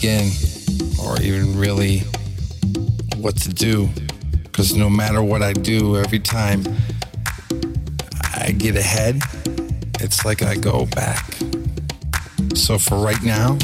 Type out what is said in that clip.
begin or even really what to do. Because no matter what I do, every time I get ahead, it's like I go back. So for right now,